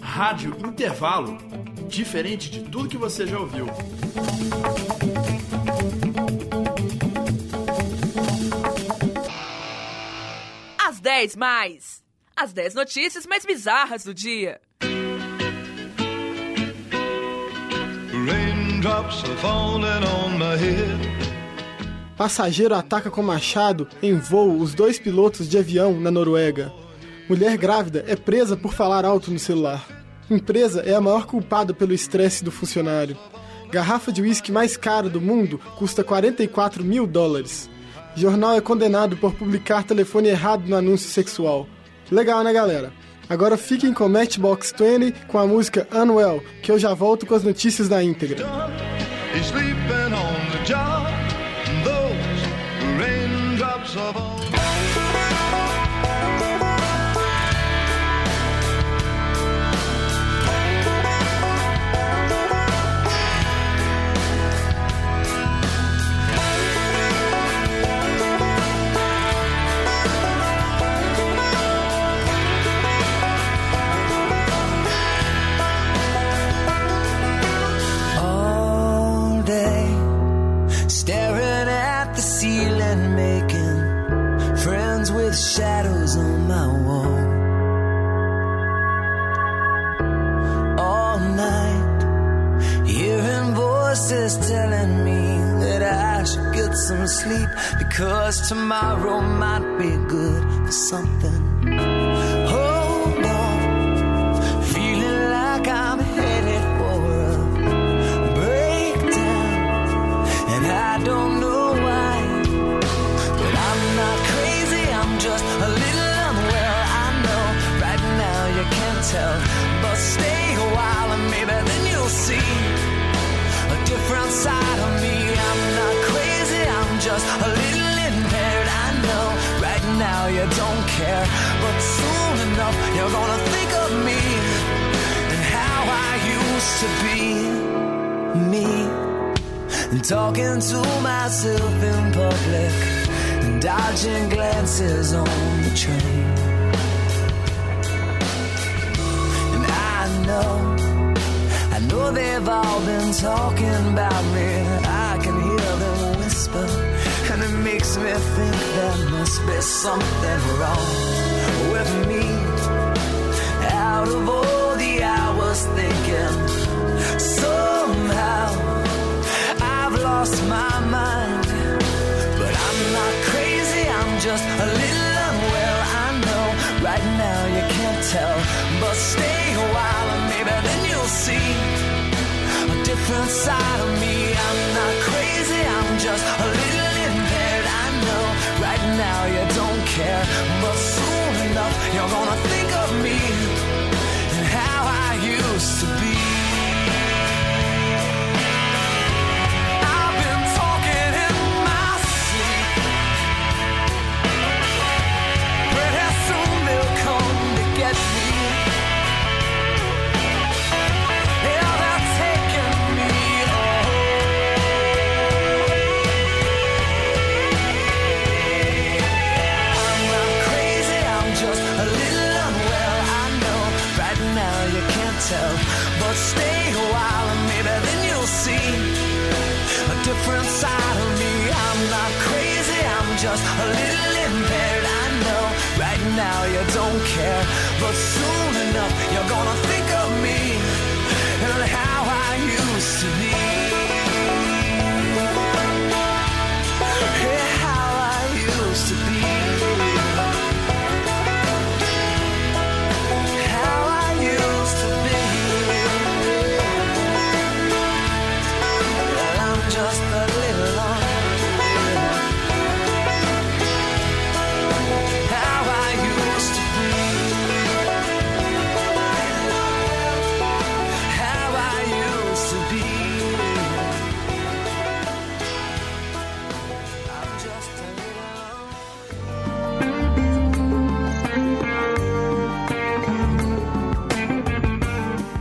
Rádio Intervalo. Diferente de tudo que você já ouviu. Às 10 mais. As 10 notícias mais bizarras do dia. Raindrops are falling on my head. Passageiro ataca com machado em voo os dois pilotos de avião na Noruega. Mulher grávida é presa por falar alto no celular. Empresa é a maior culpada pelo estresse do funcionário. Garrafa de uísque mais cara do mundo custa 44 mil dólares. Jornal é condenado por publicar telefone errado no anúncio sexual. Legal, né, galera? Agora fiquem com Matchbox 20 com a música Unwell, que eu já volto com as notícias da íntegra. Sleeping shadows on my wall. All night, hearing voices telling me that I should get some sleep because tomorrow might be good for something. Different side of me. I'm not crazy, I'm just a little impaired. I know right now you don't care, but soon enough you're gonna think of me and how I used to be me and talking to myself in public and dodging glances on the train. Been talking about me. I can hear them whisper, and it makes me think there must be something wrong with me. Out of all the hours thinking, somehow I've lost my mind. But I'm not crazy, I'm just a little unwell. I know right now you can't tell, but stay a while and maybe then you'll see a different side of me. I'm not crazy, I'm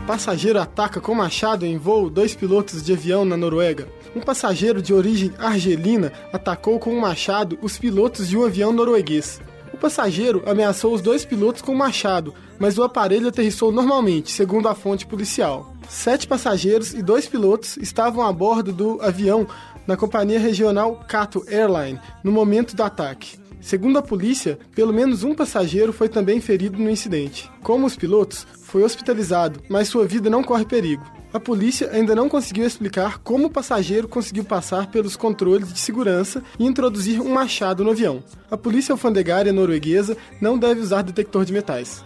Passageiro ataca com machado em voo dois pilotos de avião na Noruega. Um passageiro de origem argelina atacou com um machado os pilotos de um avião norueguês. O passageiro ameaçou os dois pilotos com um machado, mas o aparelho aterrissou normalmente, segundo a fonte policial. Sete passageiros e dois pilotos estavam a bordo do avião na companhia regional Cato Airline no momento do ataque. Segundo a polícia, pelo menos um passageiro foi também ferido no incidente. Como os pilotos, foi hospitalizado, mas sua vida não corre perigo. A polícia ainda não conseguiu explicar como o passageiro conseguiu passar pelos controles de segurança e introduzir um machado no avião. A polícia alfandegária norueguesa não deve usar detector de metais.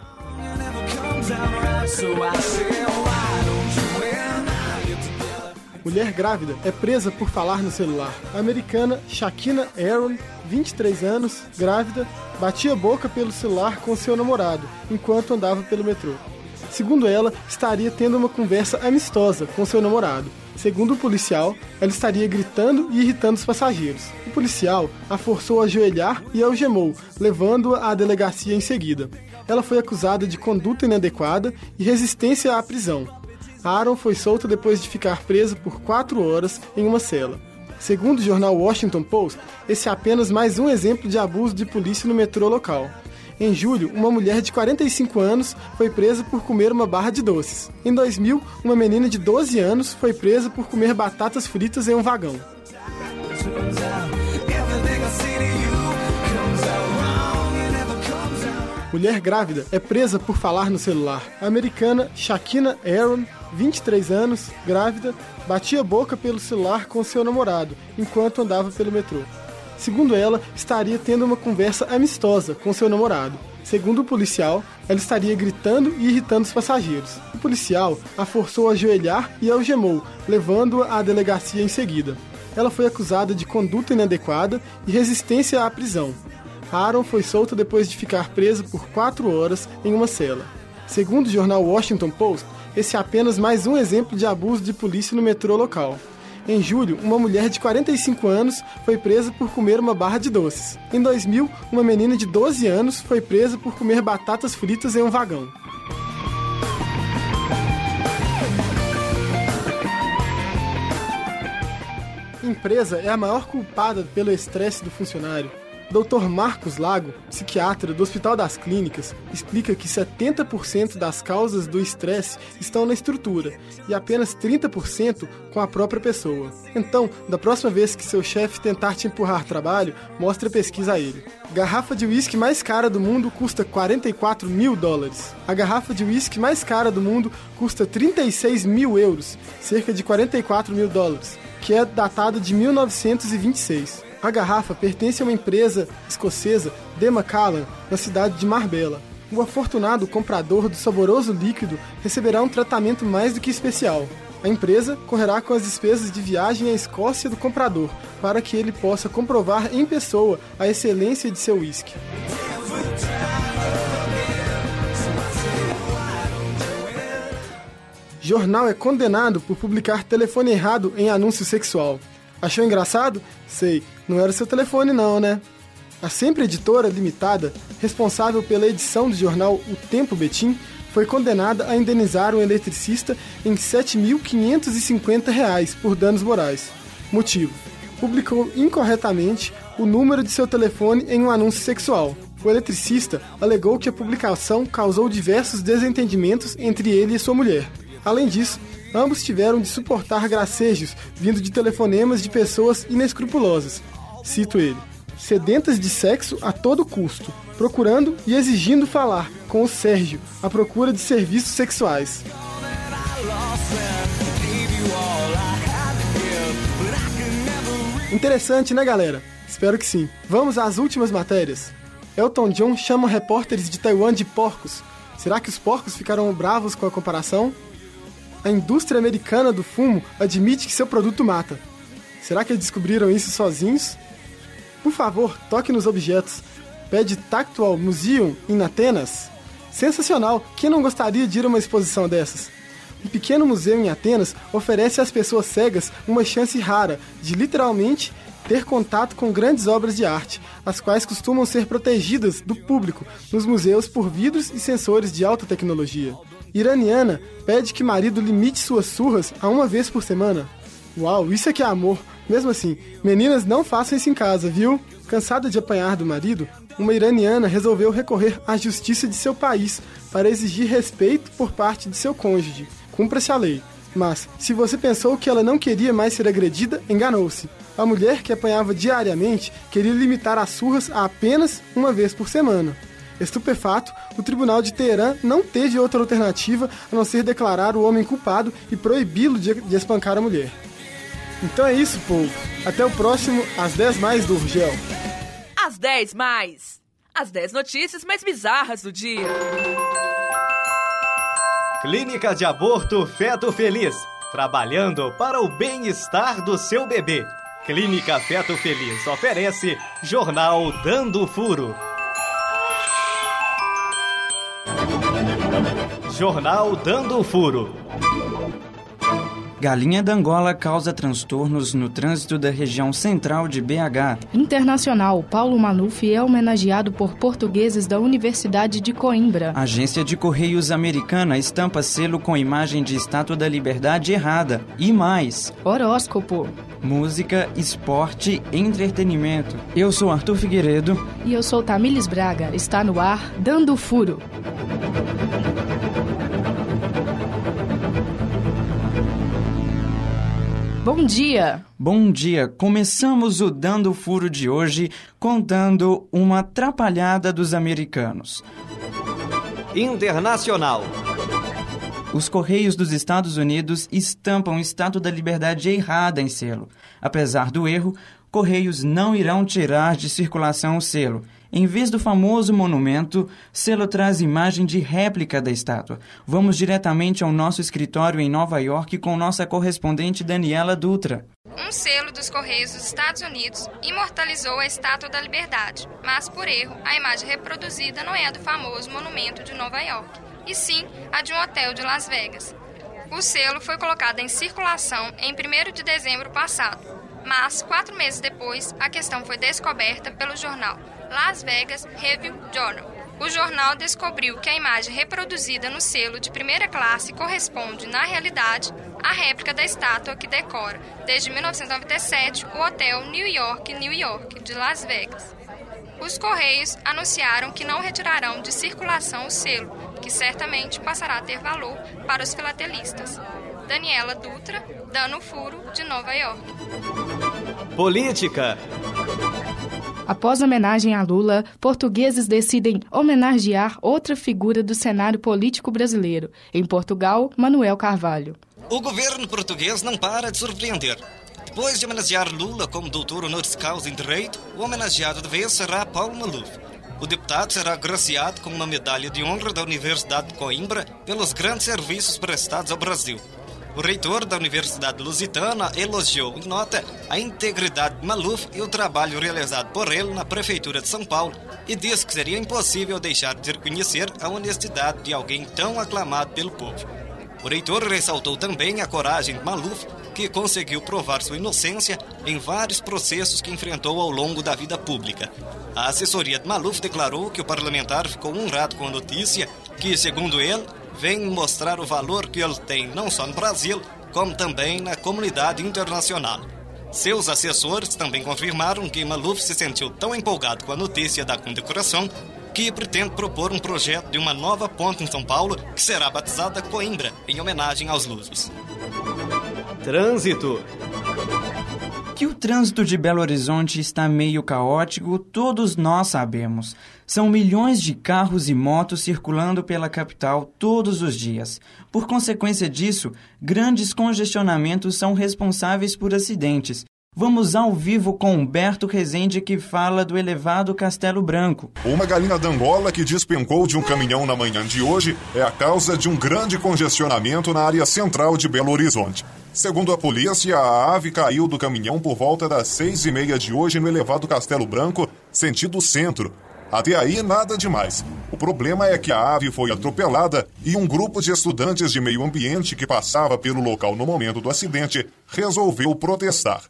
Mulher grávida é presa por falar no celular. A americana Shakina Aaron, 23 anos, grávida, batia boca pelo celular com seu namorado enquanto andava pelo metrô. Segundo ela, estaria tendo uma conversa amistosa com seu namorado. Segundo o policial, ela estaria gritando e irritando os passageiros. O policial a forçou a ajoelhar e algemou, levando-a à delegacia em seguida. Ela foi acusada de conduta inadequada e resistência à prisão. Aaron foi solta depois de ficar presa por quatro horas em uma cela. Segundo o jornal Washington Post, esse é apenas mais um exemplo de abuso de polícia no metrô local. Em julho, uma mulher de 45 anos foi presa por comer uma barra de doces. Em 2000, uma menina de 12 anos foi presa por comer batatas fritas em um vagão. Mulher grávida é presa por falar no celular. A americana Shakina Aaron, 23 anos, grávida, batia boca pelo celular com seu namorado enquanto andava pelo metrô. Segundo ela, estaria tendo uma conversa amistosa com seu namorado. Segundo o policial, ela estaria gritando e irritando os passageiros. O policial a forçou a ajoelhar e algemou, levando-a à delegacia em seguida. Ela foi acusada de conduta inadequada e resistência à prisão. Aaron foi solta depois de ficar presa por quatro horas em uma cela. Segundo o jornal Washington Post, esse é apenas mais um exemplo de abuso de polícia no metrô local. Em julho, uma mulher de 45 anos foi presa por comer uma barra de doces. Em 2000, uma menina de 12 anos foi presa por comer batatas fritas em um vagão. Empresa é a maior culpada pelo estresse do funcionário. Dr. Marcos Lago, psiquiatra do Hospital das Clínicas, explica que 70% das causas do estresse estão na estrutura e apenas 30% com a própria pessoa. Então, da próxima vez que seu chefe tentar te empurrar trabalho, mostre a pesquisa a ele. Garrafa de uísque mais cara do mundo custa 44 mil dólares. A garrafa de uísque mais cara do mundo custa 36 mil euros, cerca de 44 mil dólares, que é datado de 1926. A garrafa pertence a uma empresa escocesa, De Macallan, na cidade de Marbella. O afortunado comprador do saboroso líquido receberá um tratamento mais do que especial. A empresa correrá com as despesas de viagem à Escócia do comprador, para que ele possa comprovar em pessoa a excelência de seu uísque. Jornal é condenado por publicar telefone errado em anúncio sexual. Achou engraçado? Sei, não era seu telefone não, né? A Sempre Editora Limitada, responsável pela edição do jornal O Tempo Betim, foi condenada a indenizar um eletricista em R$ 7.550 por danos morais. Motivo: publicou incorretamente o número de seu telefone em um anúncio sexual. O eletricista alegou que a publicação causou diversos desentendimentos entre ele e sua mulher. Além disso, ambos tiveram de suportar gracejos vindo de telefonemas de pessoas inescrupulosas. Cito ele. Sedentas de sexo a todo custo, procurando e exigindo falar com o Sérgio à procura de serviços sexuais. Interessante, né, galera? Espero que sim. Vamos às últimas matérias. Elton John chama repórteres de Taiwan de porcos. Será que os porcos ficaram bravos com a comparação? A indústria americana do fumo admite que seu produto mata. Será que eles descobriram isso sozinhos? Por favor, toque nos objetos. Pede Tactual Museum em Atenas. Sensacional! Quem não gostaria de ir a uma exposição dessas? Um pequeno museu em Atenas oferece às pessoas cegas uma chance rara de literalmente ter contato com grandes obras de arte, as quais costumam ser protegidas do público nos museus por vidros e sensores de alta tecnologia. Iraniana pede que marido limite suas surras a uma vez por semana. Uau, isso é que é amor! Mesmo assim, meninas não façam isso em casa, viu? Cansada de apanhar do marido, uma iraniana resolveu recorrer à justiça de seu país para exigir respeito por parte de seu cônjuge. Cumpra-se a lei. Mas, se você pensou que ela não queria mais ser agredida, enganou-se. A mulher que apanhava diariamente queria limitar as surras a apenas uma vez por semana. Estupefato, o tribunal de Teherã não teve outra alternativa a não ser declarar o homem culpado e proibi-lo de, de espancar a mulher. Então é isso, povo. Até o próximo Às 10 Mais do Urgel. Às 10 mais. As 10 notícias mais bizarras do dia. Clínica de Aborto Feto Feliz. Trabalhando para o bem-estar do seu bebê. Clínica Feto Feliz oferece Jornal Dando Furo. Jornal Dando Furo. Galinha d'Angola causa transtornos no trânsito da região central de BH. Internacional, Paulo Maluf é homenageado por portugueses da Universidade de Coimbra. Agência de Correios Americana estampa selo com imagem de Estátua da Liberdade errada. E mais. Horóscopo. Música, esporte, entretenimento. Eu sou Arthur Figueiredo. E eu sou Tamires Braga. Está no ar, Dando Furo. Bom dia! Bom dia! Começamos o Dando Furo de hoje contando uma atrapalhada dos americanos. Internacional. Os Correios dos Estados Unidos estampam Estátua da Liberdade errada em selo. Apesar do erro, Correios não irão tirar de circulação o selo. Em vez do famoso monumento, selo traz imagem de réplica da estátua. Vamos diretamente ao nosso escritório em Nova York com nossa correspondente Daniela Dutra. Um selo dos Correios dos Estados Unidos imortalizou a Estátua da Liberdade, mas por erro, a imagem reproduzida não é a do famoso monumento de Nova York, e sim a de um hotel de Las Vegas. O selo foi colocado em circulação em 1 de dezembro passado, mas quatro meses depois, a questão foi descoberta pelo jornal Las Vegas Review Journal. O jornal descobriu que a imagem reproduzida no selo de primeira classe corresponde, na realidade, à réplica da estátua que decora, desde 1997, o hotel New York, New York, de Las Vegas. Os Correios anunciaram que não retirarão de circulação o selo, que certamente passará a ter valor para os filatelistas. Daniela Dutra, Dano Furo, de Nova York. Política. Após homenagem a Lula, portugueses decidem homenagear outra figura do cenário político brasileiro. Em Portugal, Manuel Carvalho. O governo português não para de surpreender. Depois de homenagear Lula como doutor honoris causa em direito, o homenageado de vez será Paulo Maluf. O deputado será agraciado com uma medalha de honra da Universidade de Coimbra pelos grandes serviços prestados ao Brasil. O reitor da Universidade Lusitana elogiou em nota a integridade de Maluf e o trabalho realizado por ele na Prefeitura de São Paulo e disse que seria impossível deixar de reconhecer a honestidade de alguém tão aclamado pelo povo. O reitor ressaltou também a coragem de Maluf, que conseguiu provar sua inocência em vários processos que enfrentou ao longo da vida pública. A assessoria de Maluf declarou que o parlamentar ficou honrado com a notícia que, segundo ele, vem mostrar o valor que ele tem não só no Brasil, como também na comunidade internacional. Seus assessores também confirmaram que Maluf se sentiu tão empolgado com a notícia da condecoração que pretende propor um projeto de uma nova ponte em São Paulo que será batizada Coimbra, em homenagem aos lusos. Trânsito. Que o trânsito de Belo Horizonte está meio caótico, todos nós sabemos. São milhões de carros e motos circulando pela capital todos os dias. Por consequência disso, grandes congestionamentos são responsáveis por acidentes. Vamos ao vivo com Humberto Rezende que fala do elevado Castelo Branco. Uma galinha d'Angola que despencou de um caminhão na manhã de hoje é a causa de um grande congestionamento na área central de Belo Horizonte. Segundo a polícia, a ave caiu do caminhão por volta das seis e meia de hoje no elevado Castelo Branco, sentido centro. Até aí, nada demais. O problema é que a ave foi atropelada e um grupo de estudantes de meio ambiente que passava pelo local no momento do acidente resolveu protestar.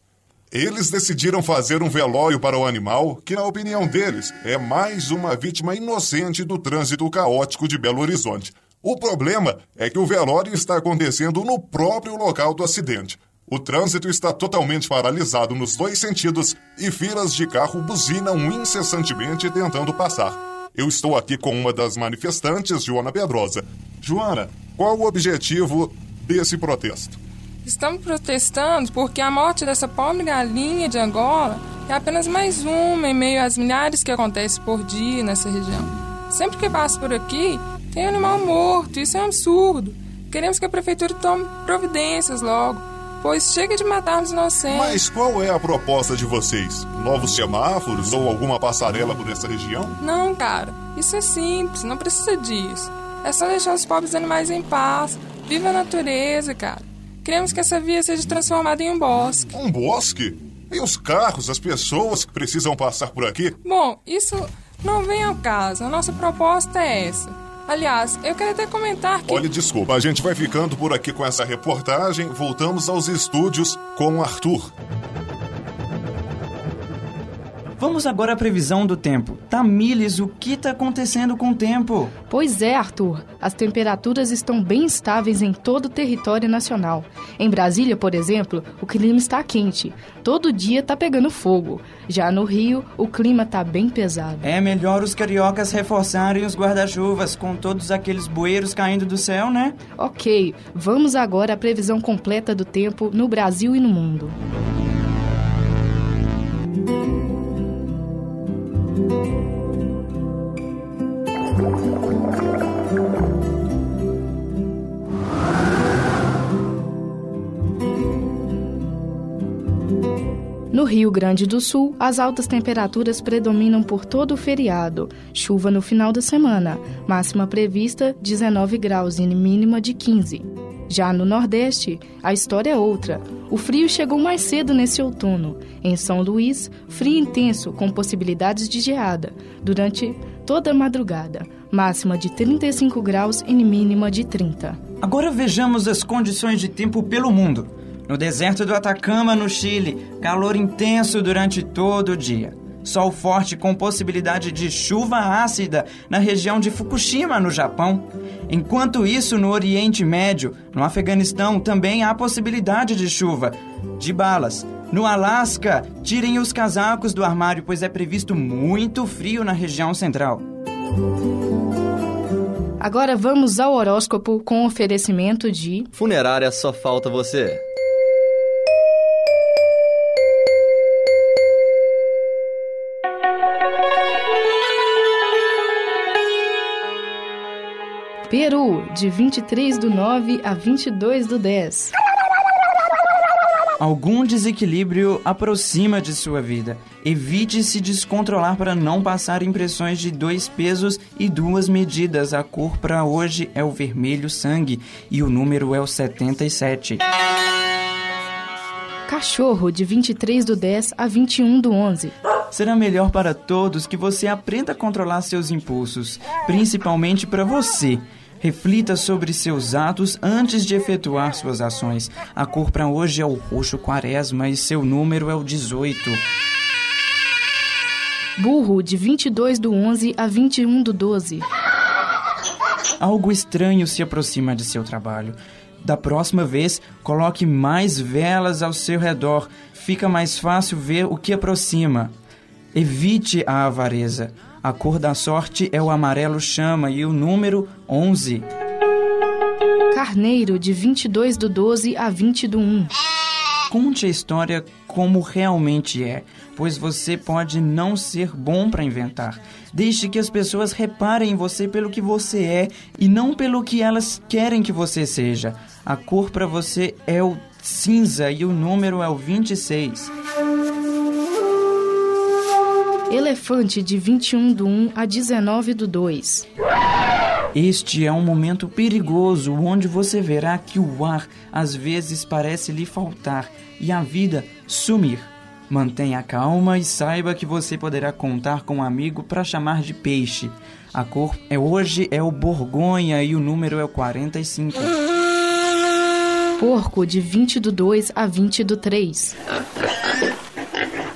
Eles decidiram fazer um velório para o animal, que, na opinião deles, é mais uma vítima inocente do trânsito caótico de Belo Horizonte. O problema é que o velório está acontecendo no próprio local do acidente. O trânsito está totalmente paralisado nos dois sentidos e filas de carro buzinam incessantemente tentando passar. Eu estou aqui com uma das manifestantes, Joana Pedrosa. Joana, qual o objetivo desse protesto? Estamos protestando porque a morte dessa pobre galinha de Angola é apenas mais uma em meio às milhares que acontecem por dia nessa região. Sempre que passo por aqui, tem animal morto, isso é um absurdo. Queremos que a prefeitura tome providências logo, pois chega de matarmos inocentes. Mas qual é a proposta de vocês? Novos semáforos ou alguma passarela por essa região? Não, cara, isso é simples, não precisa disso. É só deixar os pobres animais em paz. Viva a natureza, cara. Queremos que essa via seja transformada em um bosque. Um bosque? E os carros, as pessoas que precisam passar por aqui? Bom, isso não vem ao caso. A nossa proposta é essa. Aliás, eu quero até comentar que. Olha, desculpa, a gente vai ficando por aqui com essa reportagem. Voltamos aos estúdios com o Arthur. Vamos agora à previsão do tempo. Tamires, o que está acontecendo com o tempo? Pois é, Arthur. As temperaturas estão bem estáveis em todo o território nacional. Em Brasília, por exemplo, o clima está quente. Todo dia está pegando fogo. Já no Rio, o clima está bem pesado. É melhor os cariocas reforçarem os guarda-chuvas com todos aqueles bueiros caindo do céu, né? Ok, vamos agora à previsão completa do tempo no Brasil e no mundo. No Rio Grande do Sul, as altas temperaturas predominam por todo o feriado. Chuva no final da semana, máxima prevista 19 graus e mínima de 15. Já no Nordeste, a história é outra. O frio chegou mais cedo nesse outono. Em São Luís, frio intenso com possibilidades de geada durante toda a madrugada, máxima de 35 graus e mínima de 30. Agora vejamos as condições de tempo pelo mundo. No deserto do Atacama, no Chile, calor intenso durante todo o dia. Sol forte com possibilidade de chuva ácida na região de Fukushima, no Japão. Enquanto isso, no Oriente Médio, no Afeganistão, também há possibilidade de chuva, de balas. No Alasca, tirem os casacos do armário, pois é previsto muito frio na região central. Agora vamos ao horóscopo com oferecimento de Funerária só falta você. Peru, de 23 do 9 a 22 do 10. Algum desequilíbrio aproxima de sua vida. Evite se descontrolar para não passar impressões de dois pesos e duas medidas. A cor para hoje é o vermelho sangue e o número é o 77. Cachorro, de 23 do 10 a 21 do 11. Será melhor para todos que você aprenda a controlar seus impulsos, principalmente para você. Reflita sobre seus atos antes de efetuar suas ações. A cor para hoje é o roxo quaresma e seu número é o 18. Burro, de 22 do 11 a 21 do 12. Algo estranho se aproxima de seu trabalho. Da próxima vez, coloque mais velas ao seu redor. Fica mais fácil ver o que aproxima. Evite a avareza. A cor da sorte é o amarelo chama e o número 11. Carneiro, de 22 do 12 a 20 do 1. Conte a história como realmente é, pois você pode não ser bom para inventar. Deixe que as pessoas reparem em você pelo que você é e não pelo que elas querem que você seja. A cor para você é o cinza e o número é o 26. Elefante, de 21 do 1 a 19 do 2. Este é um momento perigoso onde você verá que o ar às vezes parece lhe faltar e a vida sumir. Mantenha calma e saiba que você poderá contar com um amigo para chamar de peixe. A cor é hoje é o borgonha e o número é o 45. Porco, de 20 do 2 a 20 do 3.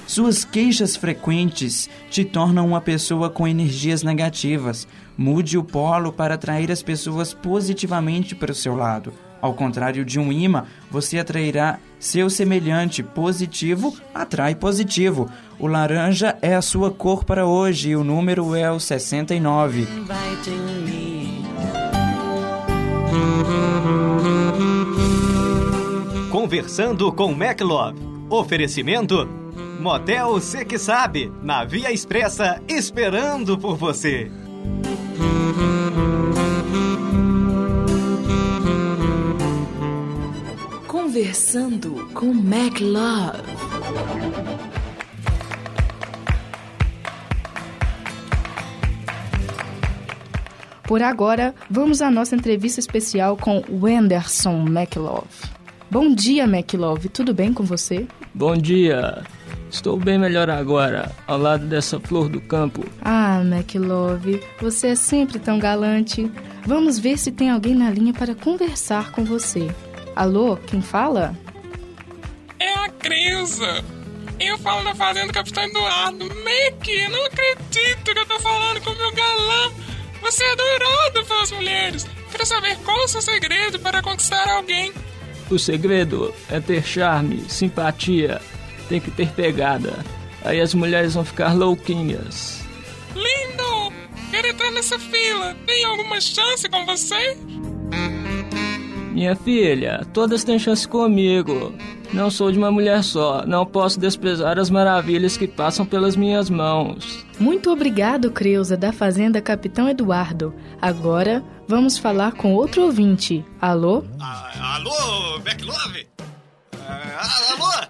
Suas queixas frequentes te tornam uma pessoa com energias negativas. Mude o polo para atrair as pessoas positivamente para o seu lado. Ao contrário de um imã, você atrairá seu semelhante. Positivo atrai positivo. O laranja é a sua cor para hoje e o número é o 69. Inviting me. Conversando com MacLove. Oferecimento: Motel Cê Que Sabe, na Via Expressa, esperando por você. Conversando com Mac Love. Por agora, vamos à nossa entrevista especial com Wenderson McLove. Bom dia, McLove. Tudo bem com você? Bom dia. Estou bem melhor agora, ao lado dessa flor do campo. Ah, McLove, você é sempre tão galante. Vamos ver se tem alguém na linha para conversar com você. Alô, quem fala? É a Creuza. Eu falo da Fazenda Capitão Eduardo. Mac, eu não acredito que eu tô falando com o meu galã. Você é adorado pelas mulheres. Quero saber qual é o seu segredo para conquistar alguém. O segredo é ter charme, simpatia, tem que ter pegada. Aí as mulheres vão ficar louquinhas. Lindo! Quero entrar nessa fila. Tem alguma chance com você? Minha filha, todas têm chance comigo. Não sou de uma mulher só, não posso desprezar as maravilhas que passam pelas minhas mãos. Muito obrigado, Creuza, da Fazenda Capitão Eduardo. Agora vamos falar com outro ouvinte. Alô? Alô, McLove? Ah, alô?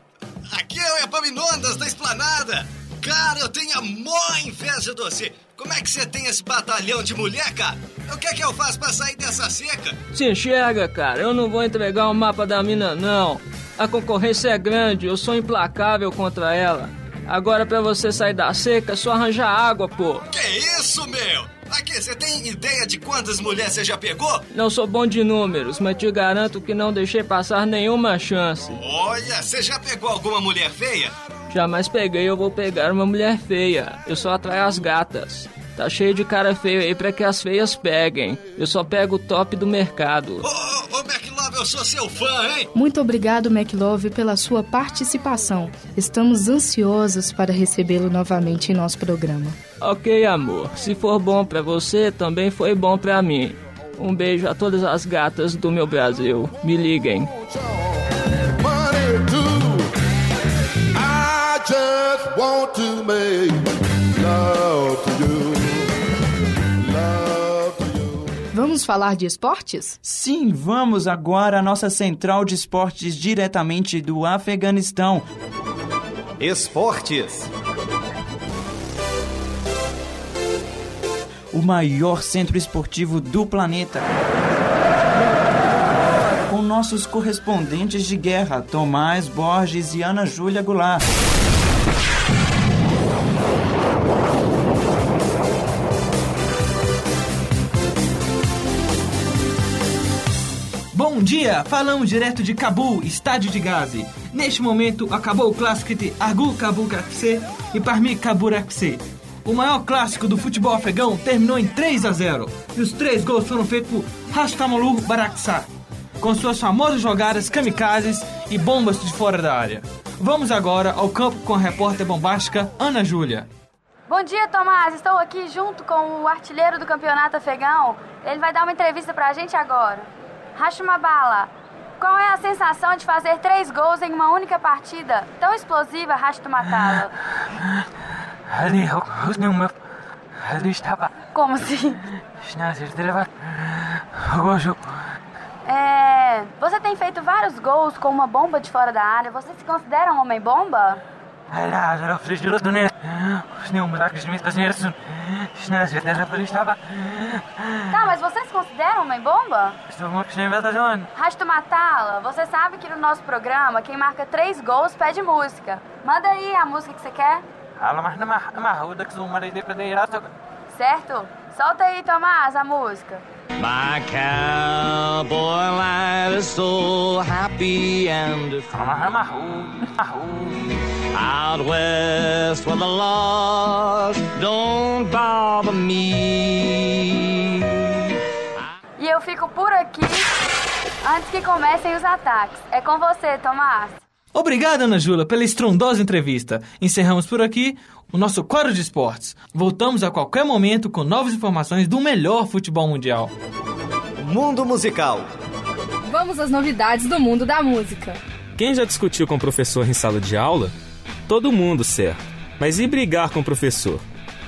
Aqui é o Epaminondas da Esplanada. Cara, eu tenho a mó inveja de você. Como é que você tem esse batalhão de mulher, cara? O que é que eu faço pra sair dessa seca? Se enxerga, cara, eu não vou entregar o mapa da mina, não. A concorrência é grande, eu sou implacável contra ela. Agora, pra você sair da seca, é só arranjar água, pô. Que isso, meu? Aqui, você tem ideia de quantas mulheres você já pegou? Não sou bom de números, mas te garanto que não deixei passar nenhuma chance. Olha, você já pegou alguma mulher feia? Jamais peguei ou vou pegar uma mulher feia. Eu só atraio as gatas. Tá cheio de cara feio aí pra que as feias peguem. Eu só pego o top do mercado. Ô, McLove, eu sou seu fã, hein? Muito obrigado, McLove, pela sua participação. Estamos ansiosos para recebê-lo novamente em nosso programa. Ok, amor. Se for bom pra você, também foi bom pra mim. Um beijo a todas as gatas do meu Brasil. Me liguem. money too. I just want to make love Vamos falar de esportes? Sim, vamos agora à nossa central de esportes diretamente do Afeganistão. Esportes. O maior centro esportivo do planeta. Com nossos correspondentes de guerra, Tomás Borges e Ana Júlia Goulart. Bom dia, falamos direto de Cabul, estádio de Gazi. Neste momento acabou o clássico entre Argul Kabul Kakse e Parmi Kabul Akse. O maior clássico do futebol afegão terminou em 3 a 0 e os três gols foram feitos por Rastamolu Baraksa, com suas famosas jogadas kamikazes e bombas de fora da área. Vamos agora ao campo com a repórter bombástica Ana Júlia. Bom dia, Tomás. Estou aqui junto com o artilheiro do campeonato afegão. Ele vai dar uma entrevista pra gente agora. Rashmabala, qual é a sensação de fazer três gols em uma única partida? Tão explosiva, Rashto estava. Como assim? É, você tem feito vários gols com uma bomba de fora da área. Você se considera um homem-bomba? Ара, фрижирото не е. Снимам Os така, ще ми стъжни ръсун. Ще не развете за пари. Tá, mas vocês consideram uma bomba? Estou muito sem vergonha. Rasto Matala, você sabe que no nosso programa quem marca três gols pede música. Manda aí a música que você quer. Certo? Solta aí, Tomás, a música. My cowboy life is so happy and free out west where the laws don't bother me. E eu fico por aqui antes que comecem os ataques. É com você, Tomás. Obrigado, Ana Júlia, pela estrondosa entrevista. Encerramos por aqui o nosso quadro de esportes. Voltamos a qualquer momento com novas informações do melhor futebol mundial. Mundo Musical. Vamos às novidades do mundo da música. Quem já discutiu com o professor em sala de aula? Todo mundo, certo. Mas e brigar com o professor?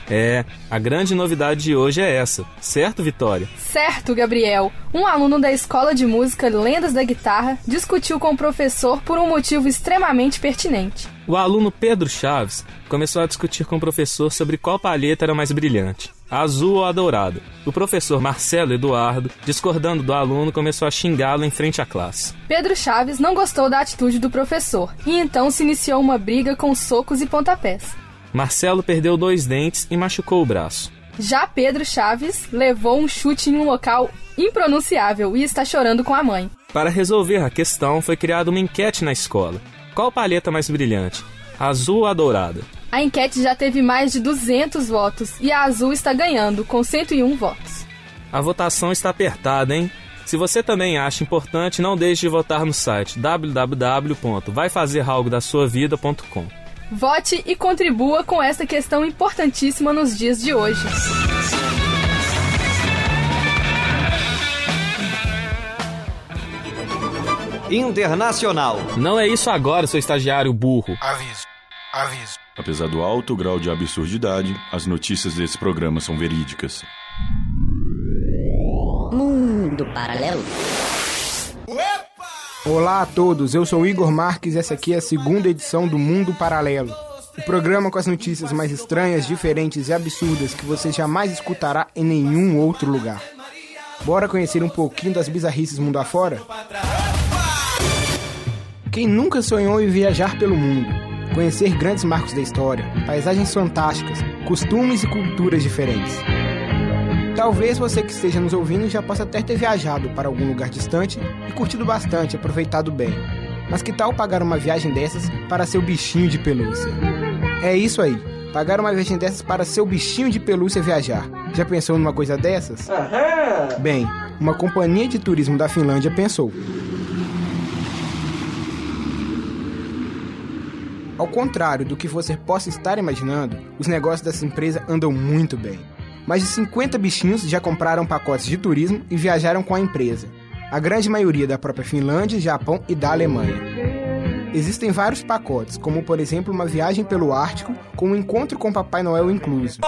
É, a grande novidade de hoje é essa, certo, Vitória? Certo, Gabriel. Um aluno da Escola de Música Lendas da Guitarra discutiu com o professor por um motivo extremamente pertinente. O aluno Pedro Chaves começou a discutir com o professor sobre qual palheta era mais brilhante, a azul ou a dourada. O professor Marcelo Eduardo, discordando do aluno, começou a xingá-lo em frente à classe. Pedro Chaves não gostou da atitude do professor e então se iniciou uma briga com socos e pontapés. Marcelo perdeu dois dentes e machucou o braço. Já Pedro Chaves levou um chute em um local impronunciável e está chorando com a mãe. Para resolver a questão, foi criada uma enquete na escola. Qual palheta mais brilhante? Azul ou a dourada? A enquete já teve mais de 200 votos e a Azul está ganhando com 101 votos. A votação está apertada, hein? Se você também acha importante, não deixe de votar no site www.vaifazeralgodasuavida.com. Vote e contribua com esta questão importantíssima nos dias de hoje. Internacional. Não é isso agora, seu estagiário burro. Aviso, aviso. Apesar do alto grau de absurdidade, as notícias desse programa são verídicas. Mundo Paralelo. Olá a todos, eu sou Igor Marques e essa aqui é a segunda edição do Mundo Paralelo. O programa com as notícias mais estranhas, diferentes e absurdas que você jamais escutará em nenhum outro lugar. Bora conhecer um pouquinho das bizarrices mundo afora? Quem nunca sonhou em viajar pelo mundo? Conhecer grandes marcos da história, paisagens fantásticas, costumes e culturas diferentes. Talvez você que esteja nos ouvindo já possa até ter viajado para algum lugar distante e curtido bastante, aproveitado bem. Mas que tal pagar uma viagem dessas para seu bichinho de pelúcia? É isso aí, pagar uma viagem dessas para seu bichinho de pelúcia viajar. Já pensou numa coisa dessas? Bem, uma companhia de turismo da Finlândia pensou. Ao contrário do que você possa estar imaginando, os negócios dessa empresa andam muito bem. Mais de 50 bichinhos já compraram pacotes de turismo e viajaram com a empresa. A grande maioria da própria Finlândia, Japão e da Alemanha. Existem vários pacotes, como por exemplo uma viagem pelo Ártico com um encontro com Papai Noel incluso.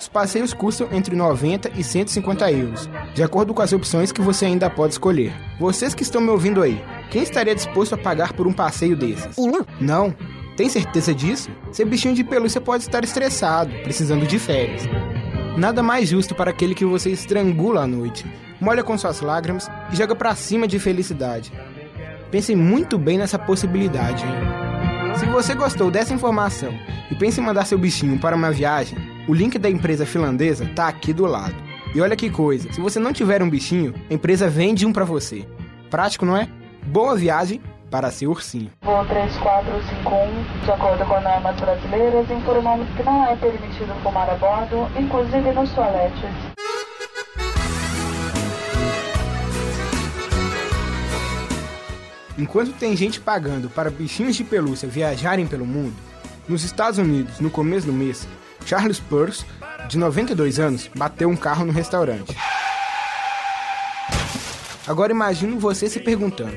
Os passeios custam entre 90 e 150 euros, de acordo com as opções que você ainda pode escolher. Vocês que estão me ouvindo aí, quem estaria disposto a pagar por um passeio desses? Eu não. Não? Tem certeza disso? Seu bichinho de pelúcia pode estar estressado, precisando de férias. Nada mais justo para aquele que você estrangula à noite, molha com suas lágrimas e joga para cima de felicidade. Pense muito bem nessa possibilidade, hein? Se você gostou dessa informação e pensa em mandar seu bichinho para uma viagem, o link da empresa finlandesa tá aqui do lado. E olha que coisa, se você não tiver um bichinho, a empresa vende um para você. Prático, não é? Boa viagem para seu ursinho. Voo 3451, de acordo com normas brasileiras, informamos que não é permitido fumar a bordo, inclusive nos toaletes. Enquanto tem gente pagando para bichinhos de pelúcia viajarem pelo mundo, nos Estados Unidos, no começo do mês, Charles Peirce, de 92 anos, bateu um carro no restaurante. Agora imagino você se perguntando: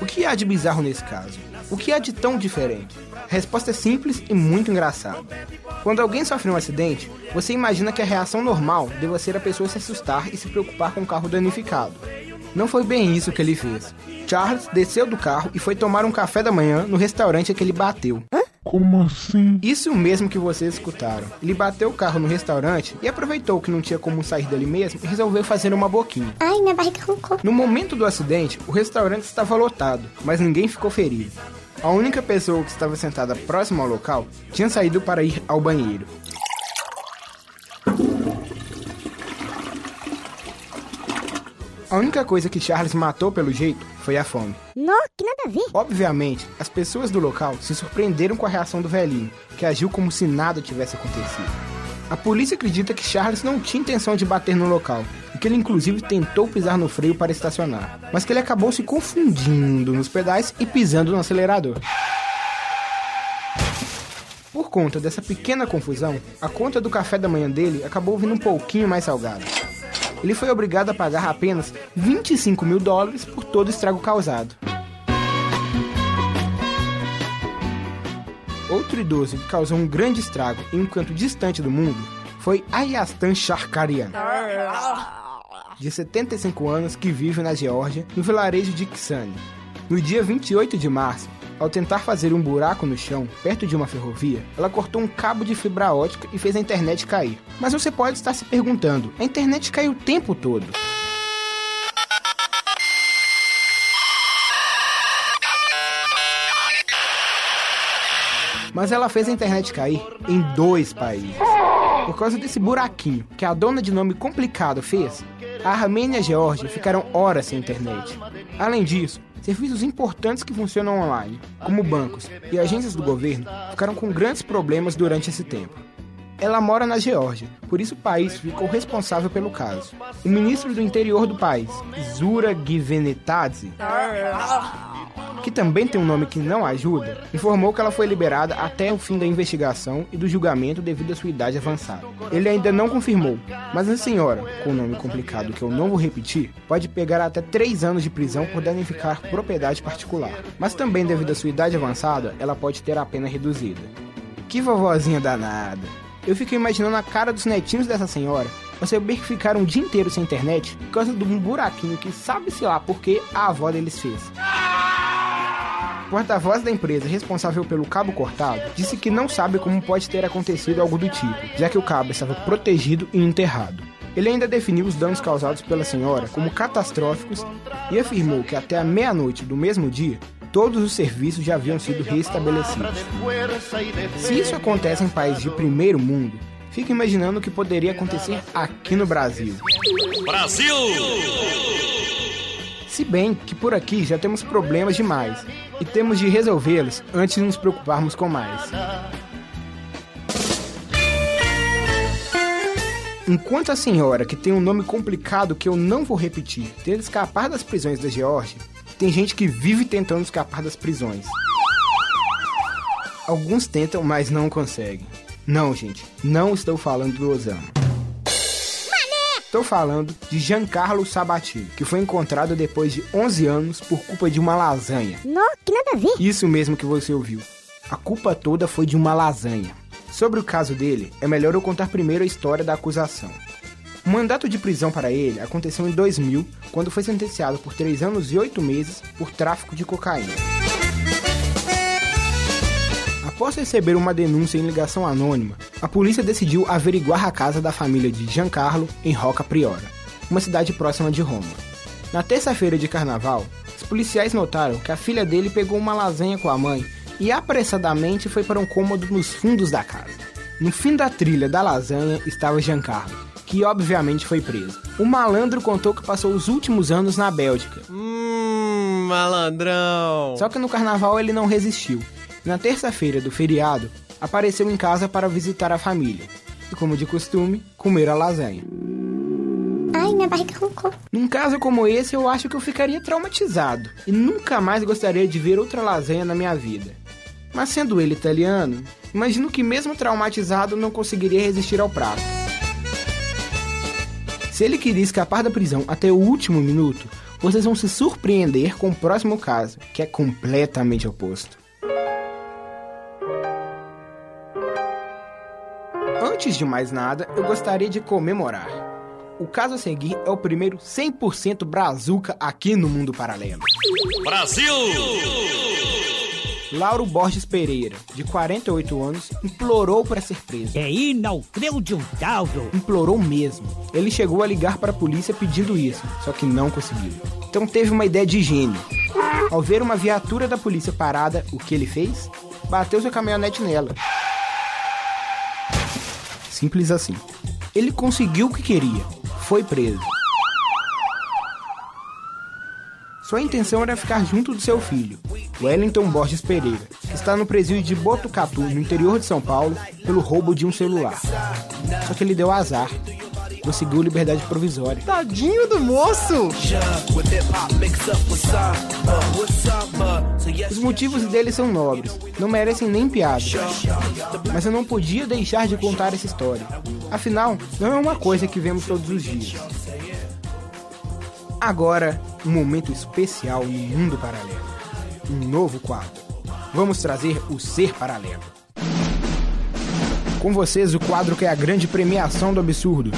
o que há de bizarro nesse caso? O que há de tão diferente? A resposta é simples e muito engraçada. Quando alguém sofre um acidente, você imagina que a reação normal deva ser a pessoa se assustar e se preocupar com o carro danificado. Não foi bem isso que ele fez. Charles desceu do carro e foi tomar um café da manhã no restaurante que ele bateu. Como assim? Isso mesmo que vocês escutaram. Ele bateu o carro no restaurante e aproveitou que não tinha como sair dali mesmo e resolveu fazer uma boquinha. Ai, minha barriga roncou. No momento do acidente, o restaurante estava lotado, mas ninguém ficou ferido. A única pessoa que estava sentada próximo ao local tinha saído para ir ao banheiro. A única coisa que Charles matou pelo jeito foi a fome. Não, que nada a ver. Obviamente, as pessoas do local se surpreenderam com a reação do velhinho, que agiu como se nada tivesse acontecido. A polícia acredita que Charles não tinha intenção de bater no local e que que ele inclusive tentou pisar no freio para estacionar, mas que ele acabou se confundindo nos pedais e pisando no acelerador. Por conta dessa pequena confusão, a conta do café da manhã dele acabou vindo um pouquinho mais salgada. Ele foi obrigado a pagar apenas 25 mil dólares por todo o estrago causado. Outro idoso que causou um grande estrago em um canto distante do mundo foi Ayastan Sharkarian, de 75 anos que vive na Geórgia, no vilarejo de Ksani. No dia 28 de março, ao tentar fazer um buraco no chão, perto de uma ferrovia, ela cortou um cabo de fibra ótica e fez a internet cair. Mas você pode estar se perguntando: a internet caiu o tempo todo. Mas ela fez a internet cair em dois países. Por causa desse buraquinho que a dona de nome complicado fez, a Armênia e a Geórgia ficaram horas sem internet. Além disso, serviços importantes que funcionam online, como bancos e agências do governo, ficaram com grandes problemas durante esse tempo. Ela mora na Geórgia, por isso o país ficou responsável pelo caso. O ministro do interior do país, Zura Givenetadze, que também tem um nome que não ajuda, informou que ela foi liberada até o fim da investigação e do julgamento devido à sua idade avançada. Ele ainda não confirmou, mas a senhora, com um nome complicado que eu não vou repetir, pode pegar até 3 anos de prisão por danificar propriedade particular. Mas também devido à sua idade avançada, ela pode ter a pena reduzida. Que vovozinha danada! Eu fico imaginando a cara dos netinhos dessa senhora ao saber que ficaram um dia inteiro sem internet por causa de um buraquinho que sabe-se lá porque a avó deles fez. O porta-voz da empresa responsável pelo cabo cortado disse que não sabe como pode ter acontecido algo do tipo, já que o cabo estava protegido e enterrado. Ele ainda definiu os danos causados pela senhora como catastróficos e afirmou que até a meia-noite do mesmo dia, todos os serviços já haviam sido restabelecidos. Se isso acontece em países de primeiro mundo, fica imaginando o que poderia acontecer aqui no Brasil. Brasil! Se bem que por aqui já temos problemas demais e temos de resolvê-los antes de nos preocuparmos com mais. Enquanto a senhora, que tem um nome complicado que eu não vou repetir, tenta escapar das prisões da Geórgia, tem gente que vive tentando escapar das prisões. Alguns tentam, mas não conseguem. Não, gente, não estou falando do Osama. Estou falando de Giancarlo Sabatini, que foi encontrado depois de 11 anos por culpa de uma lasanha. Não, que nada a ver. Isso mesmo que você ouviu. A culpa toda foi de uma lasanha. Sobre o caso dele, é melhor eu contar primeiro a história da acusação. O mandato de prisão para ele aconteceu em 2000, quando foi sentenciado por 3 anos e 8 meses por tráfico de cocaína. Após receber uma denúncia em ligação anônima, a polícia decidiu averiguar a casa da família de Giancarlo em Rocca Priora, uma cidade próxima de Roma. Na terça-feira de carnaval, os policiais notaram que a filha dele pegou uma lasanha com a mãe e apressadamente foi para um cômodo nos fundos da casa. No fim da trilha da lasanha estava Giancarlo, que obviamente foi preso. O malandro contou que passou os últimos anos na Bélgica. Hum, malandrão. Só que no carnaval ele não resistiu. Na terça-feira do feriado, apareceu em casa para visitar a família. E como de costume, comer a lasanha. Ai, minha barriga roncou. Num caso como esse, eu acho que eu ficaria traumatizado e nunca mais gostaria de ver outra lasanha na minha vida. Mas sendo ele italiano, imagino que mesmo traumatizado não conseguiria resistir ao prato. Se ele queria escapar da prisão até o último minuto, vocês vão se surpreender com o próximo caso, que é completamente oposto. Antes de mais nada, eu gostaria de comemorar. O caso a seguir é o primeiro 100% brazuca aqui no mundo paralelo. Brasil! Lauro Borges Pereira, de 48 anos, implorou para ser preso. É inacreditável! Implorou mesmo. Ele chegou a ligar para a polícia pedindo isso, só que não conseguiu. Então teve uma ideia de gênio. Ao ver uma viatura da polícia parada, o que ele fez? Bateu sua caminhonete nela. Simples assim. Ele conseguiu o que queria. Foi preso. Sua intenção era ficar junto do seu filho, Wellington Borges Pereira, que está no presídio de Botucatu, no interior de São Paulo, pelo roubo de um celular. Só que ele deu azar. Conseguiu liberdade provisória. Tadinho do moço! Os motivos dele são nobres, não merecem nem piada. Mas eu não podia deixar de contar essa história. Afinal, não é uma coisa que vemos todos os dias. Agora, um momento especial no mundo paralelo. Um novo quadro. Vamos trazer o Ser Paralelo. Com vocês, o quadro que é a grande premiação do absurdo.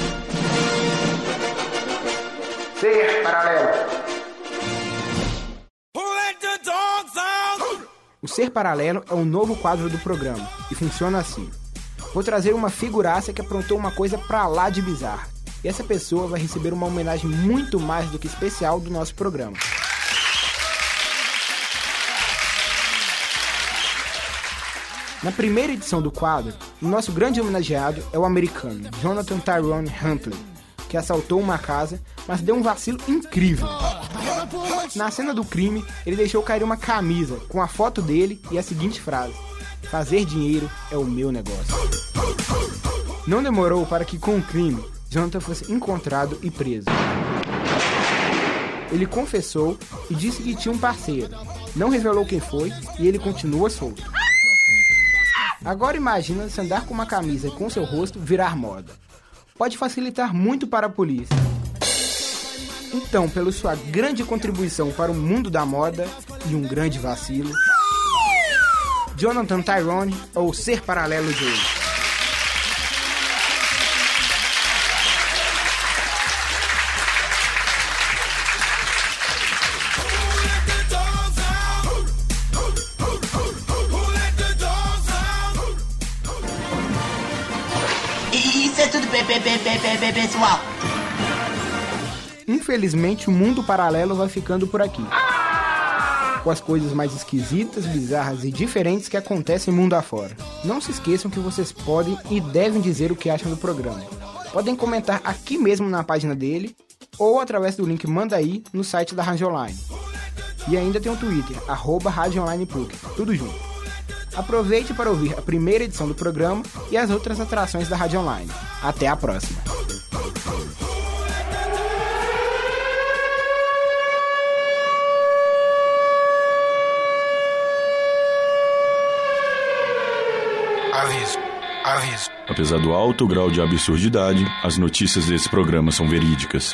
Ser Paralelo. O Ser Paralelo é um novo quadro do programa e funciona assim. Vou trazer uma figuraça que aprontou uma coisa pra lá de bizarra. E essa pessoa vai receber uma homenagem muito mais do que especial do nosso programa. Na primeira edição do quadro, o nosso grande homenageado é o americano Jonathan Tyrone Huntley, que assaltou uma casa, mas deu um vacilo incrível. Na cena do crime, ele deixou cair uma camisa com a foto dele e a seguinte frase: Fazer dinheiro é o meu negócio. Não demorou para que, com o crime, Jonathan fosse encontrado e preso. Ele confessou e disse que tinha um parceiro. Não revelou quem foi e ele continua solto. Agora imagina se andar com uma camisa com seu rosto virar moda. Pode facilitar muito para a polícia. Então, pela sua grande contribuição para o mundo da moda e um grande vacilo, Jonathan Tyrone ou Ser Paralelo de hoje. Pessoal. Infelizmente, o mundo paralelo vai ficando por aqui. Com as coisas mais esquisitas, bizarras e diferentes que acontecem mundo afora. Não se esqueçam que vocês podem e devem dizer o que acham do programa. Podem comentar aqui mesmo na página dele ou através do link Manda aí no site da Rádio Online. E ainda tem o Twitter, arroba Rádio Online PUC, tudo junto. Aproveite para ouvir a primeira edição do programa e as outras atrações da Rádio Online. Até a próxima! Aviso. Aviso. Apesar do alto grau de absurdidade, as notícias desse programa são verídicas.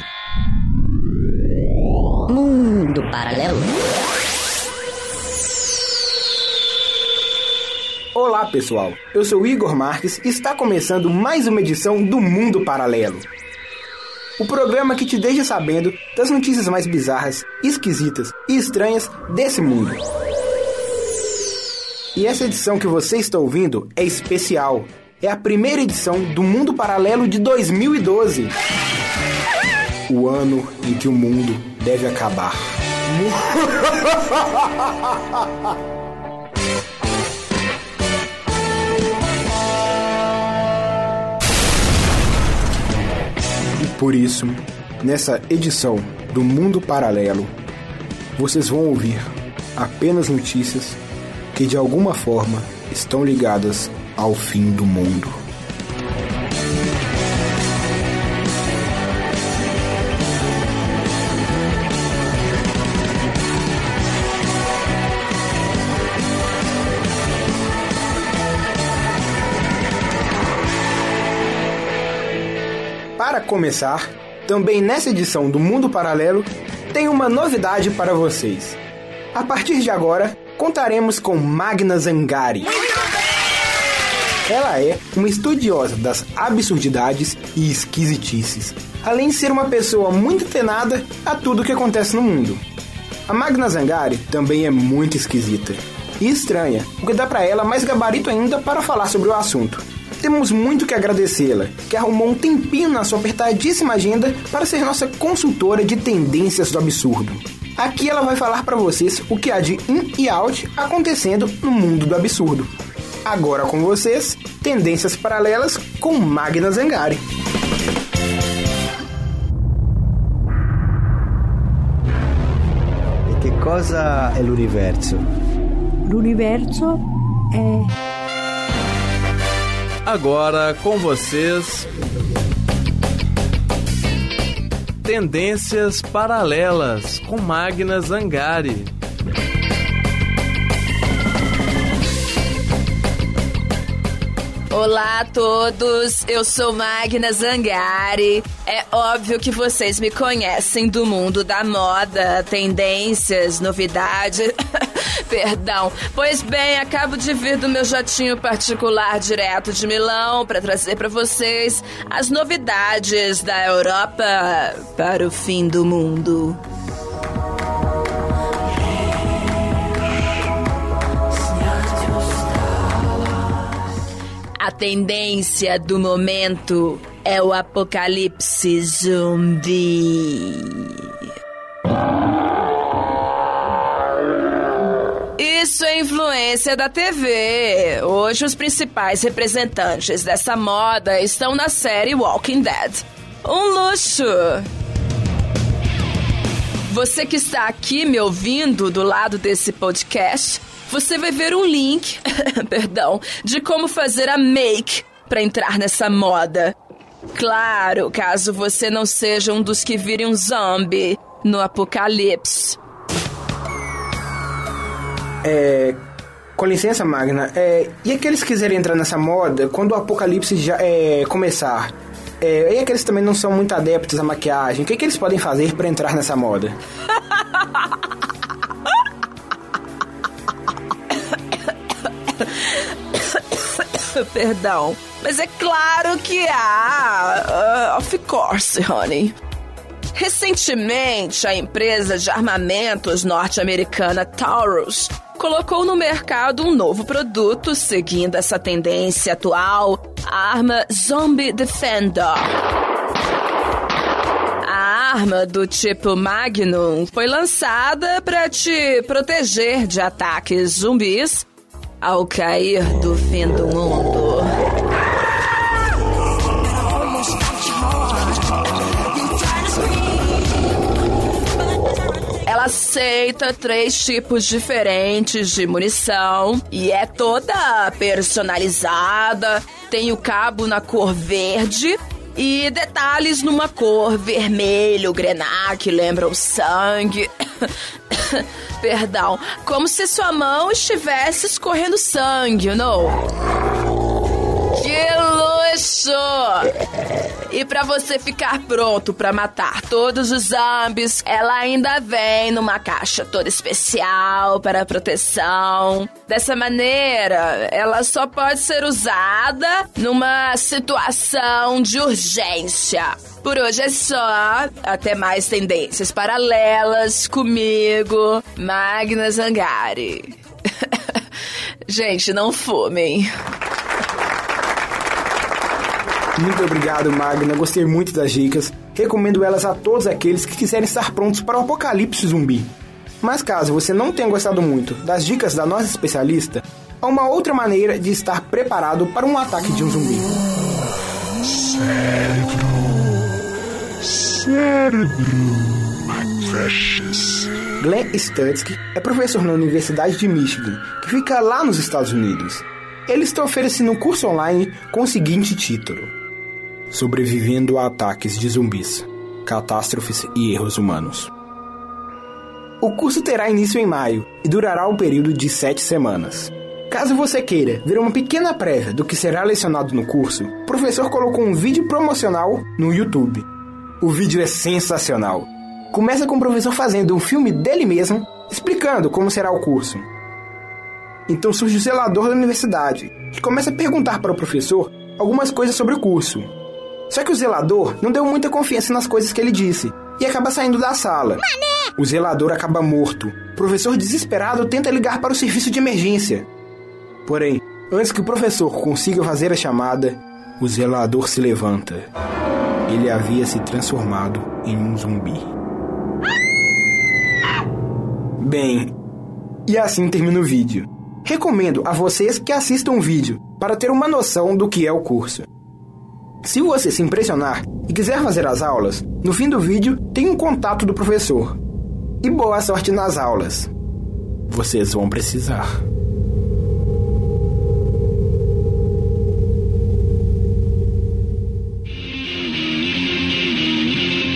Mundo paralelo. Olá pessoal, eu sou Igor Marques e está começando mais uma edição do Mundo Paralelo. O programa que te deixa sabendo das notícias mais bizarras, esquisitas e estranhas desse mundo. E essa edição que você está ouvindo é especial. É a primeira edição do Mundo Paralelo de 2012. O ano em que o mundo deve acabar. por isso, nessa edição do Mundo Paralelo, vocês vão ouvir apenas notícias que de alguma forma estão ligadas ao fim do mundo. Começar, também nessa edição do Mundo Paralelo, tem uma novidade para vocês. A partir de agora, contaremos com Magna Zangari. Ela é uma estudiosa das absurdidades e esquisitices, além de ser uma pessoa muito antenada a tudo que acontece no mundo. A Magna Zangari também é muito esquisita e estranha, o que dá para ela mais gabarito ainda para falar sobre o assunto. Temos muito que agradecê-la, que arrumou um tempinho na sua apertadíssima agenda para ser nossa consultora de tendências do absurdo. Aqui ela vai falar para vocês o que há de in e out acontecendo no mundo do absurdo. Agora com vocês, tendências paralelas com Magna Zangari. E che cosa è l'universo? L'universo è Agora com vocês. Tendências Paralelas com Magna Zangari. Olá a todos, eu sou Magna Zangari. É óbvio que vocês me conhecem do mundo da moda, tendências, novidades. Perdão. Pois bem, acabo de vir do meu jatinho particular direto de Milão para trazer para vocês as novidades da Europa para o fim do mundo. A tendência do momento é o apocalipse zumbi. Isso é influência da TV. Hoje, os principais representantes dessa moda estão na série Walking Dead. Um luxo! Você que está aqui me ouvindo do lado desse podcast você vai ver um link, perdão, de como fazer a make para entrar nessa moda. Claro, caso você não seja um dos que virem um zombie no apocalipse. É. Com licença, Magna. É, e aqueles que quiserem entrar nessa moda quando o apocalipse já é, começar? É, e aqueles que também não são muito adeptos à maquiagem? O que, que eles podem fazer para entrar nessa moda? Perdão. Mas é claro que há. Uh, of course, honey. Recentemente, a empresa de armamentos norte-americana Taurus colocou no mercado um novo produto seguindo essa tendência atual, a arma Zombie Defender. A arma do tipo Magnum foi lançada para te proteger de ataques zumbis ao cair do fim do mundo. Aceita três tipos diferentes de munição e é toda personalizada. Tem o cabo na cor verde e detalhes numa cor vermelho, grená, que lembram sangue. Perdão, como se sua mão estivesse escorrendo sangue, não? Que luxo! E para você ficar pronto para matar todos os zombies, ela ainda vem numa caixa toda especial para proteção. Dessa maneira, ela só pode ser usada numa situação de urgência. Por hoje é só. Até mais tendências paralelas comigo, Magna Zangari. Gente, não fumem. Muito obrigado, Magna. Gostei muito das dicas. Recomendo elas a todos aqueles que quiserem estar prontos para o apocalipse zumbi. Mas caso você não tenha gostado muito das dicas da nossa especialista, há uma outra maneira de estar preparado para um ataque de um zumbi. Cérebro. Cérebro. Glenn Studsky é professor na Universidade de Michigan, que fica lá nos Estados Unidos. Ele está oferecendo um curso online com o seguinte título: Sobrevivendo a ataques de zumbis, catástrofes e erros humanos. O curso terá início em maio e durará um período de sete semanas. Caso você queira ver uma pequena prévia do que será lecionado no curso, o professor colocou um vídeo promocional no YouTube. O vídeo é sensacional. Começa com o professor fazendo um filme dele mesmo, explicando como será o curso. Então surge o zelador da universidade, que começa a perguntar para o professor algumas coisas sobre o curso. Só que o zelador não deu muita confiança nas coisas que ele disse e acaba saindo da sala. Mané! O zelador acaba morto. O professor, desesperado, tenta ligar para o serviço de emergência. Porém, antes que o professor consiga fazer a chamada, o zelador se levanta. Ele havia se transformado em um zumbi. Bem, e assim termina o vídeo. Recomendo a vocês que assistam o vídeo para ter uma noção do que é o curso. Se você se impressionar e quiser fazer as aulas, no fim do vídeo tem um contato do professor. E boa sorte nas aulas. Vocês vão precisar.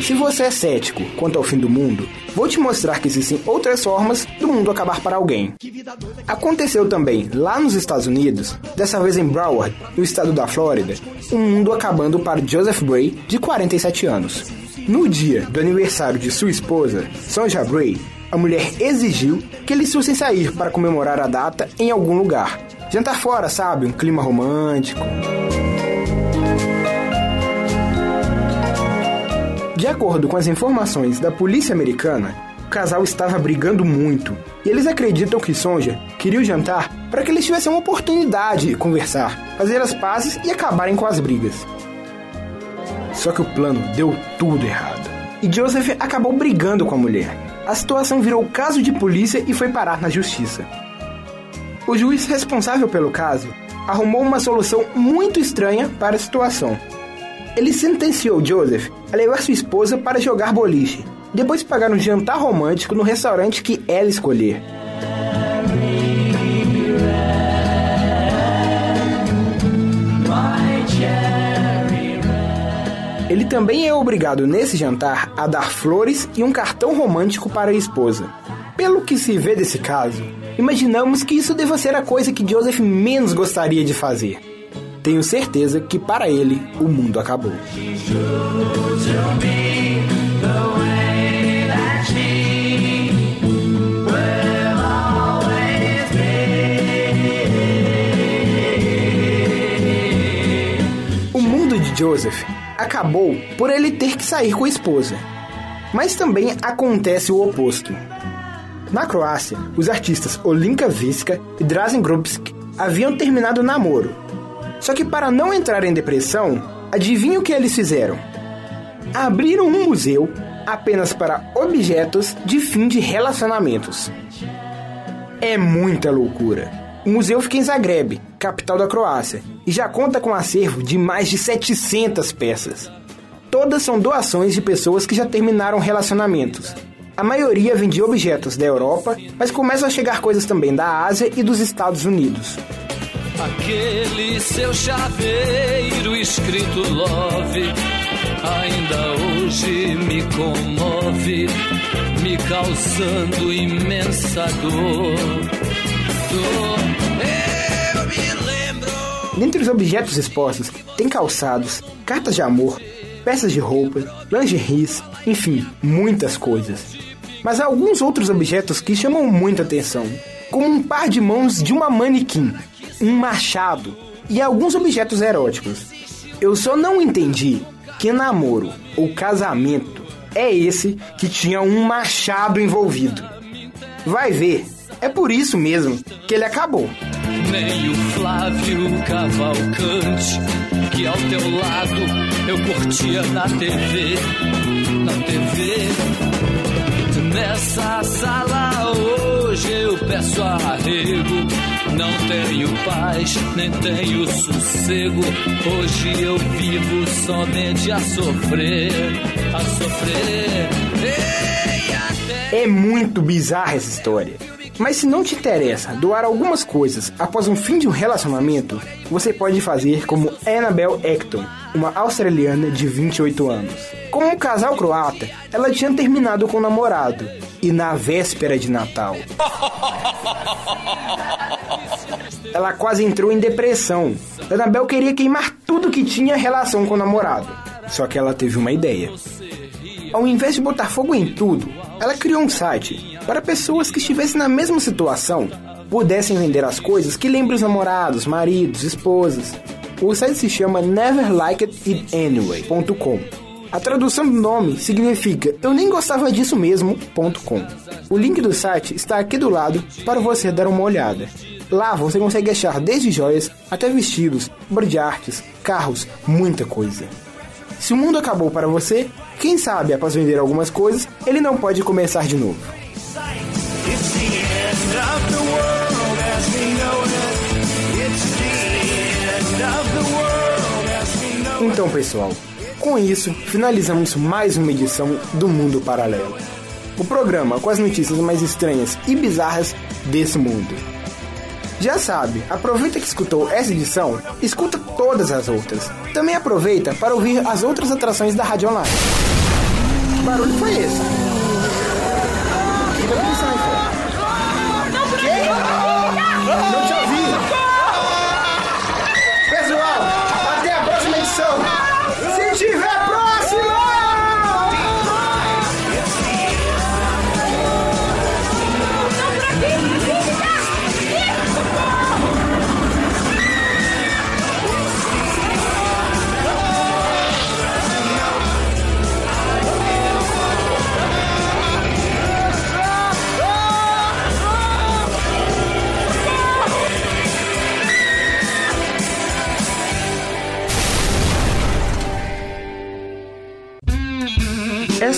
Se você é cético quanto ao fim do mundo, vou te mostrar que existem outras formas do mundo acabar para alguém. Aconteceu também lá nos Estados Unidos, dessa vez em Broward, no estado da Flórida, um mundo acabando para Joseph Bray, de 47 anos. No dia do aniversário de sua esposa, Sonja Bray, a mulher exigiu que eles fossem sair para comemorar a data em algum lugar. Jantar fora, sabe? Um clima romântico. De acordo com as informações da polícia americana, o casal estava brigando muito e eles acreditam que Sonja queria o jantar para que eles tivessem uma oportunidade de conversar, fazer as pazes e acabarem com as brigas. Só que o plano deu tudo errado. E Joseph acabou brigando com a mulher. A situação virou caso de polícia e foi parar na justiça. O juiz responsável pelo caso arrumou uma solução muito estranha para a situação. Ele sentenciou Joseph a levar sua esposa para jogar boliche, depois pagar um jantar romântico no restaurante que ela escolher. Ele também é obrigado nesse jantar a dar flores e um cartão romântico para a esposa. Pelo que se vê desse caso, imaginamos que isso deva ser a coisa que Joseph menos gostaria de fazer. Tenho certeza que para ele o mundo acabou. O mundo de Joseph acabou por ele ter que sair com a esposa. Mas também acontece o oposto. Na Croácia, os artistas Olinka Viska e Drazen Grubski haviam terminado o namoro. Só que para não entrar em depressão, adivinha o que eles fizeram? Abriram um museu apenas para objetos de fim de relacionamentos. É muita loucura. O museu fica em Zagreb, capital da Croácia, e já conta com um acervo de mais de 700 peças. Todas são doações de pessoas que já terminaram relacionamentos. A maioria vem de objetos da Europa, mas começam a chegar coisas também da Ásia e dos Estados Unidos. Aquele seu chaveiro escrito love ainda hoje me comove, me causando imensa dor. Eu me lembro. Dentre os objetos expostos, tem calçados, cartas de amor, peças de roupa, lingeries, enfim, muitas coisas. Mas há alguns outros objetos que chamam muita atenção, como um par de mãos de uma manequim, um machado e alguns objetos eróticos. Eu só não entendi que namoro ou casamento é esse que tinha um machado envolvido. Vai ver, é por isso mesmo que ele acabou. Nem o Flávio Cavalcante, que ao teu lado eu curtia na TV, na TV. Nessa sala hoje eu peço arrego. Não tenho paz, nem tenho sossego. Hoje eu vivo somente a sofrer, a sofrer. É muito bizarra essa história. Mas se não te interessa doar algumas coisas após um fim de um relacionamento, você pode fazer como Annabelle Acton, uma australiana de 28 anos. Como um casal croata, ela tinha terminado com o namorado e na véspera de Natal. Ela quase entrou em depressão. Annabelle queria queimar tudo que tinha relação com o namorado. Só que ela teve uma ideia. Ao invés de botar fogo em tudo, ela criou um site para pessoas que estivessem na mesma situação pudessem vender as coisas que lembrem os namorados, maridos, esposas. O site se chama neverlikedittanyway.com. A tradução do nome significa eu nem gostava disso mesmo.com. O link do site está aqui do lado para você dar uma olhada. Lá você consegue achar desde joias até vestidos, obra de artes, carros, muita coisa. Se o mundo acabou para você, quem sabe após vender algumas coisas, ele não pode começar de novo. Então, pessoal, com isso, finalizamos mais uma edição do Mundo Paralelo. O programa com as notícias mais estranhas e bizarras desse mundo. Já sabe, aproveita que escutou essa edição, escuta todas as outras. Também aproveita para ouvir as outras atrações da Rádio Online. barulho foi esse?